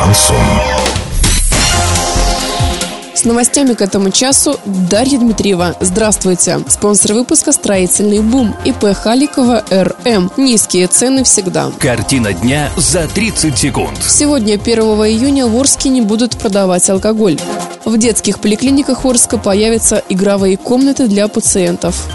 Шансон. С новостями к этому часу Дарья Дмитриева. Здравствуйте. Спонсор выпуска «Строительный бум» ИП Халикова РМ. Низкие цены всегда. Картина дня за 30 секунд. Сегодня, 1 июня, в Орске не будут продавать алкоголь. В детских поликлиниках Орска появятся игровые комнаты для пациентов.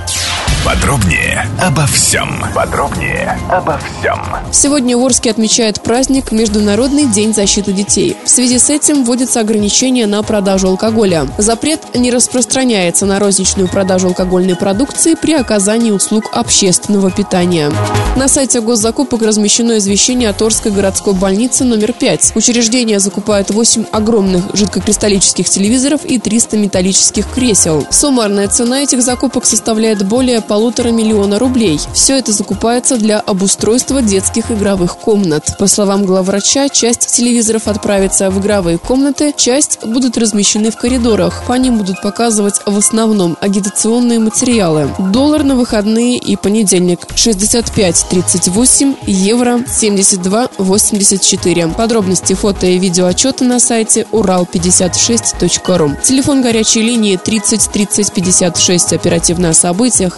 Подробнее обо всем. Подробнее обо всем. Сегодня в Орске отмечает праздник Международный день защиты детей. В связи с этим вводятся ограничения на продажу алкоголя. Запрет не распространяется на розничную продажу алкогольной продукции при оказании услуг общественного питания. На сайте госзакупок размещено извещение от Орской городской больницы номер 5. Учреждение закупает 8 огромных жидкокристаллических телевизоров и 300 металлических кресел. Суммарная цена этих закупок составляет более полутора миллиона рублей. Все это закупается для обустройства детских игровых комнат. По словам главврача, часть телевизоров отправится в игровые комнаты, часть будут размещены в коридорах. По ним будут показывать в основном агитационные материалы. Доллар на выходные и понедельник 65.38, евро 72.84. Подробности фото и видео отчеты на сайте урал56.ру. Телефон горячей линии 30 30 56 оперативно о событиях,